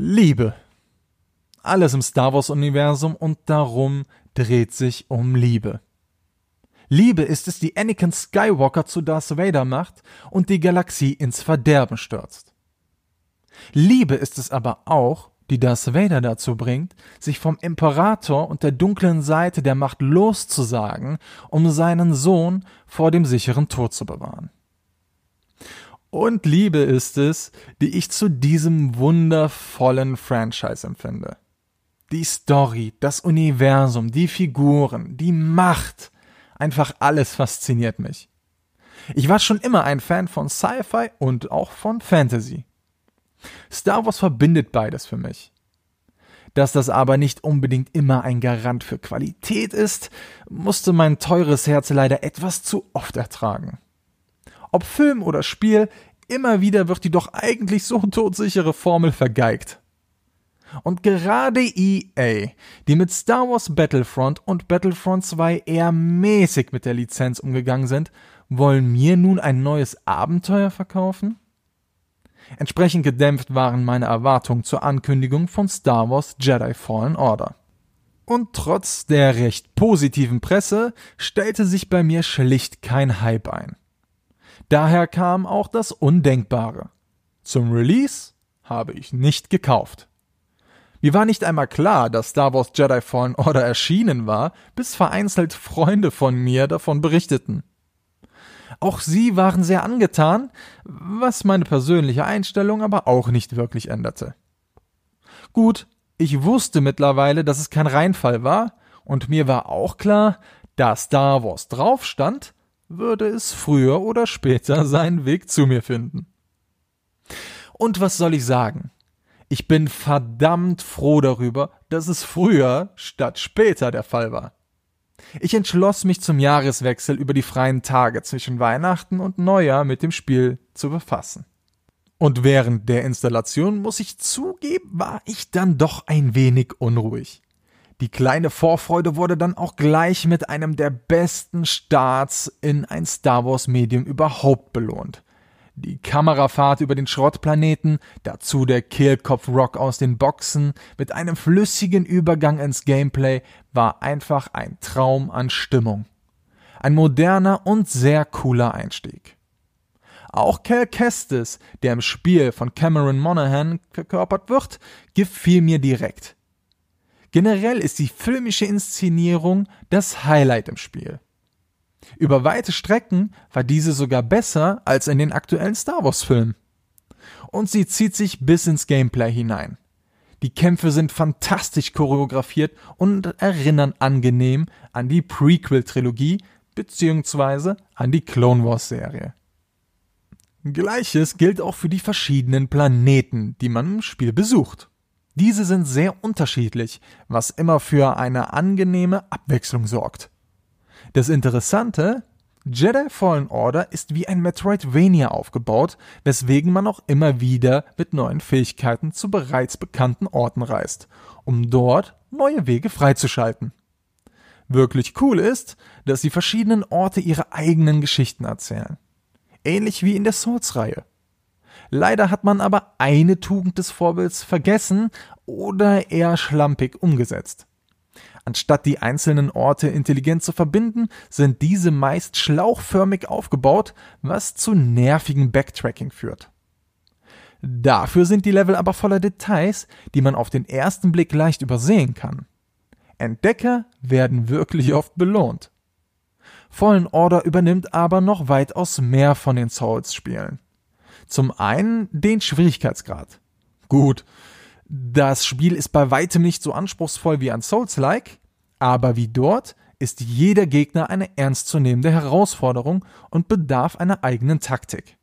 Liebe. Alles im Star Wars-Universum und darum dreht sich um Liebe. Liebe ist es, die Anakin Skywalker zu Darth Vader macht und die Galaxie ins Verderben stürzt. Liebe ist es aber auch, die Darth Vader dazu bringt, sich vom Imperator und der dunklen Seite der Macht loszusagen, um seinen Sohn vor dem sicheren Tod zu bewahren. Und Liebe ist es, die ich zu diesem wundervollen Franchise empfinde. Die Story, das Universum, die Figuren, die Macht, einfach alles fasziniert mich. Ich war schon immer ein Fan von Sci-Fi und auch von Fantasy. Star Wars verbindet beides für mich. Dass das aber nicht unbedingt immer ein Garant für Qualität ist, musste mein teures Herz leider etwas zu oft ertragen. Ob Film oder Spiel, immer wieder wird die doch eigentlich so todsichere Formel vergeigt. Und gerade EA, die mit Star Wars Battlefront und Battlefront 2 eher mäßig mit der Lizenz umgegangen sind, wollen mir nun ein neues Abenteuer verkaufen? Entsprechend gedämpft waren meine Erwartungen zur Ankündigung von Star Wars Jedi Fallen Order. Und trotz der recht positiven Presse stellte sich bei mir schlicht kein Hype ein. Daher kam auch das Undenkbare. Zum Release habe ich nicht gekauft. Mir war nicht einmal klar, dass Star Wars Jedi Fallen Order erschienen war, bis vereinzelt Freunde von mir davon berichteten. Auch sie waren sehr angetan, was meine persönliche Einstellung aber auch nicht wirklich änderte. Gut, ich wusste mittlerweile, dass es kein Reinfall war, und mir war auch klar, da Star Wars drauf stand, würde es früher oder später seinen Weg zu mir finden. Und was soll ich sagen? Ich bin verdammt froh darüber, dass es früher statt später der Fall war. Ich entschloss mich zum Jahreswechsel über die freien Tage zwischen Weihnachten und Neujahr mit dem Spiel zu befassen. Und während der Installation, muss ich zugeben, war ich dann doch ein wenig unruhig. Die kleine Vorfreude wurde dann auch gleich mit einem der besten Starts in ein Star Wars Medium überhaupt belohnt. Die Kamerafahrt über den Schrottplaneten, dazu der Kehlkopf-Rock aus den Boxen mit einem flüssigen Übergang ins Gameplay war einfach ein Traum an Stimmung. Ein moderner und sehr cooler Einstieg. Auch Cal Kestis, der im Spiel von Cameron Monaghan verkörpert wird, gefiel mir direkt. Generell ist die filmische Inszenierung das Highlight im Spiel. Über weite Strecken war diese sogar besser als in den aktuellen Star Wars Filmen. Und sie zieht sich bis ins Gameplay hinein. Die Kämpfe sind fantastisch choreografiert und erinnern angenehm an die Prequel-Trilogie bzw. an die Clone Wars-Serie. Gleiches gilt auch für die verschiedenen Planeten, die man im Spiel besucht. Diese sind sehr unterschiedlich, was immer für eine angenehme Abwechslung sorgt. Das Interessante, Jedi Fallen Order ist wie ein Metroidvania aufgebaut, weswegen man auch immer wieder mit neuen Fähigkeiten zu bereits bekannten Orten reist, um dort neue Wege freizuschalten. Wirklich cool ist, dass die verschiedenen Orte ihre eigenen Geschichten erzählen. Ähnlich wie in der Souls-Reihe. Leider hat man aber eine Tugend des Vorbilds vergessen oder eher schlampig umgesetzt. Anstatt die einzelnen Orte intelligent zu verbinden, sind diese meist schlauchförmig aufgebaut, was zu nervigem Backtracking führt. Dafür sind die Level aber voller Details, die man auf den ersten Blick leicht übersehen kann. Entdecker werden wirklich oft belohnt. Fallen Order übernimmt aber noch weitaus mehr von den Souls-Spielen. Zum einen den Schwierigkeitsgrad. Gut, das Spiel ist bei weitem nicht so anspruchsvoll wie ein Souls-like, aber wie dort ist jeder Gegner eine ernstzunehmende Herausforderung und bedarf einer eigenen Taktik.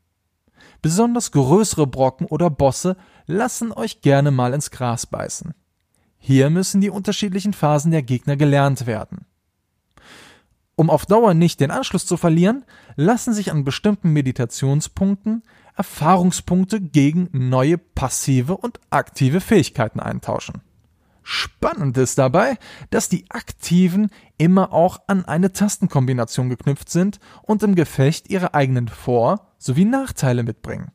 Besonders größere Brocken oder Bosse lassen euch gerne mal ins Gras beißen. Hier müssen die unterschiedlichen Phasen der Gegner gelernt werden. Um auf Dauer nicht den Anschluss zu verlieren, lassen sich an bestimmten Meditationspunkten Erfahrungspunkte gegen neue passive und aktive Fähigkeiten eintauschen. Spannend ist dabei, dass die aktiven immer auch an eine Tastenkombination geknüpft sind und im Gefecht ihre eigenen Vor- sowie Nachteile mitbringen.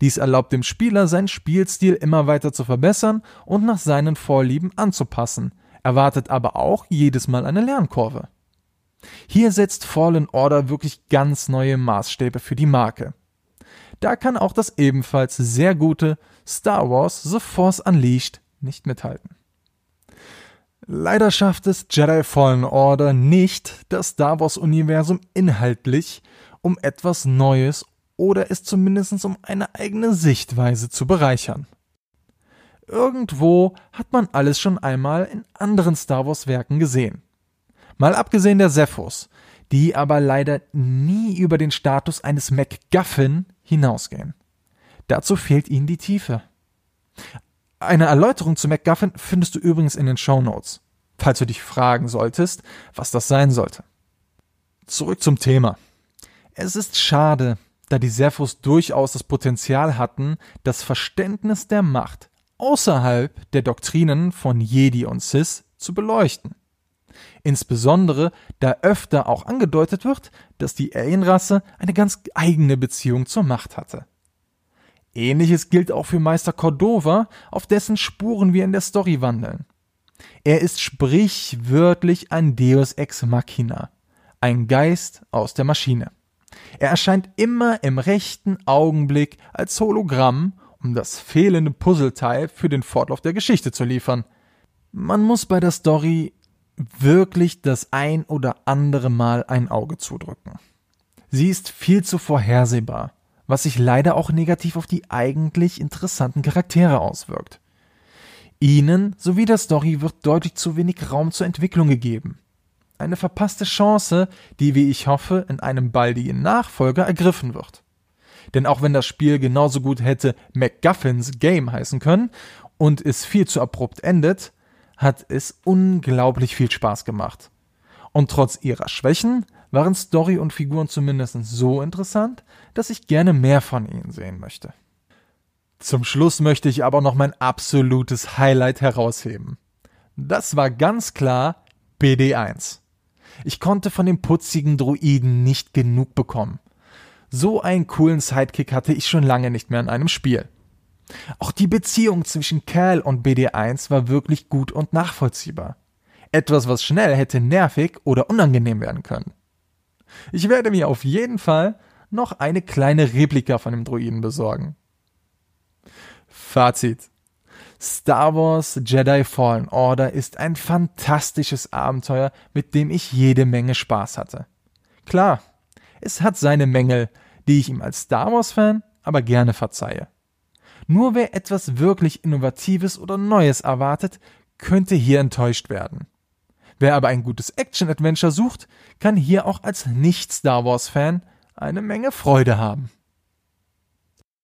Dies erlaubt dem Spieler, seinen Spielstil immer weiter zu verbessern und nach seinen Vorlieben anzupassen, erwartet aber auch jedes Mal eine Lernkurve. Hier setzt Fallen Order wirklich ganz neue Maßstäbe für die Marke. Da kann auch das ebenfalls sehr gute Star Wars The Force Unleashed nicht mithalten. Leider schafft es Jedi Fallen Order nicht, das Star Wars Universum inhaltlich um etwas Neues oder es zumindest um eine eigene Sichtweise zu bereichern. Irgendwo hat man alles schon einmal in anderen Star Wars Werken gesehen. Mal abgesehen der Sephos, die aber leider nie über den Status eines MacGuffin hinausgehen. Dazu fehlt ihnen die Tiefe. Eine Erläuterung zu MacGuffin findest du übrigens in den Show Notes, falls du dich fragen solltest, was das sein sollte. Zurück zum Thema. Es ist schade, da die Sephos durchaus das Potenzial hatten, das Verständnis der Macht außerhalb der Doktrinen von Jedi und Sith zu beleuchten insbesondere da öfter auch angedeutet wird, dass die Alienrasse eine ganz eigene Beziehung zur Macht hatte. Ähnliches gilt auch für Meister Cordova, auf dessen Spuren wir in der Story wandeln. Er ist sprichwörtlich ein Deus ex machina, ein Geist aus der Maschine. Er erscheint immer im rechten Augenblick als Hologramm, um das fehlende Puzzleteil für den Fortlauf der Geschichte zu liefern. Man muss bei der Story wirklich das ein oder andere Mal ein Auge zudrücken. Sie ist viel zu vorhersehbar, was sich leider auch negativ auf die eigentlich interessanten Charaktere auswirkt. Ihnen sowie der Story wird deutlich zu wenig Raum zur Entwicklung gegeben. Eine verpasste Chance, die, wie ich hoffe, in einem baldigen Nachfolger ergriffen wird. Denn auch wenn das Spiel genauso gut hätte MacGuffins Game heißen können und es viel zu abrupt endet, hat es unglaublich viel Spaß gemacht. Und trotz ihrer Schwächen waren Story und Figuren zumindest so interessant, dass ich gerne mehr von ihnen sehen möchte. Zum Schluss möchte ich aber noch mein absolutes Highlight herausheben. Das war ganz klar BD1. Ich konnte von dem putzigen Druiden nicht genug bekommen. So einen coolen Sidekick hatte ich schon lange nicht mehr in einem Spiel. Auch die Beziehung zwischen Cal und BD1 war wirklich gut und nachvollziehbar. Etwas, was schnell hätte nervig oder unangenehm werden können. Ich werde mir auf jeden Fall noch eine kleine Replika von dem Druiden besorgen. Fazit. Star Wars Jedi Fallen Order ist ein fantastisches Abenteuer, mit dem ich jede Menge Spaß hatte. Klar, es hat seine Mängel, die ich ihm als Star Wars Fan aber gerne verzeihe. Nur wer etwas wirklich Innovatives oder Neues erwartet, könnte hier enttäuscht werden. Wer aber ein gutes Action-Adventure sucht, kann hier auch als Nicht-Star Wars-Fan eine Menge Freude haben.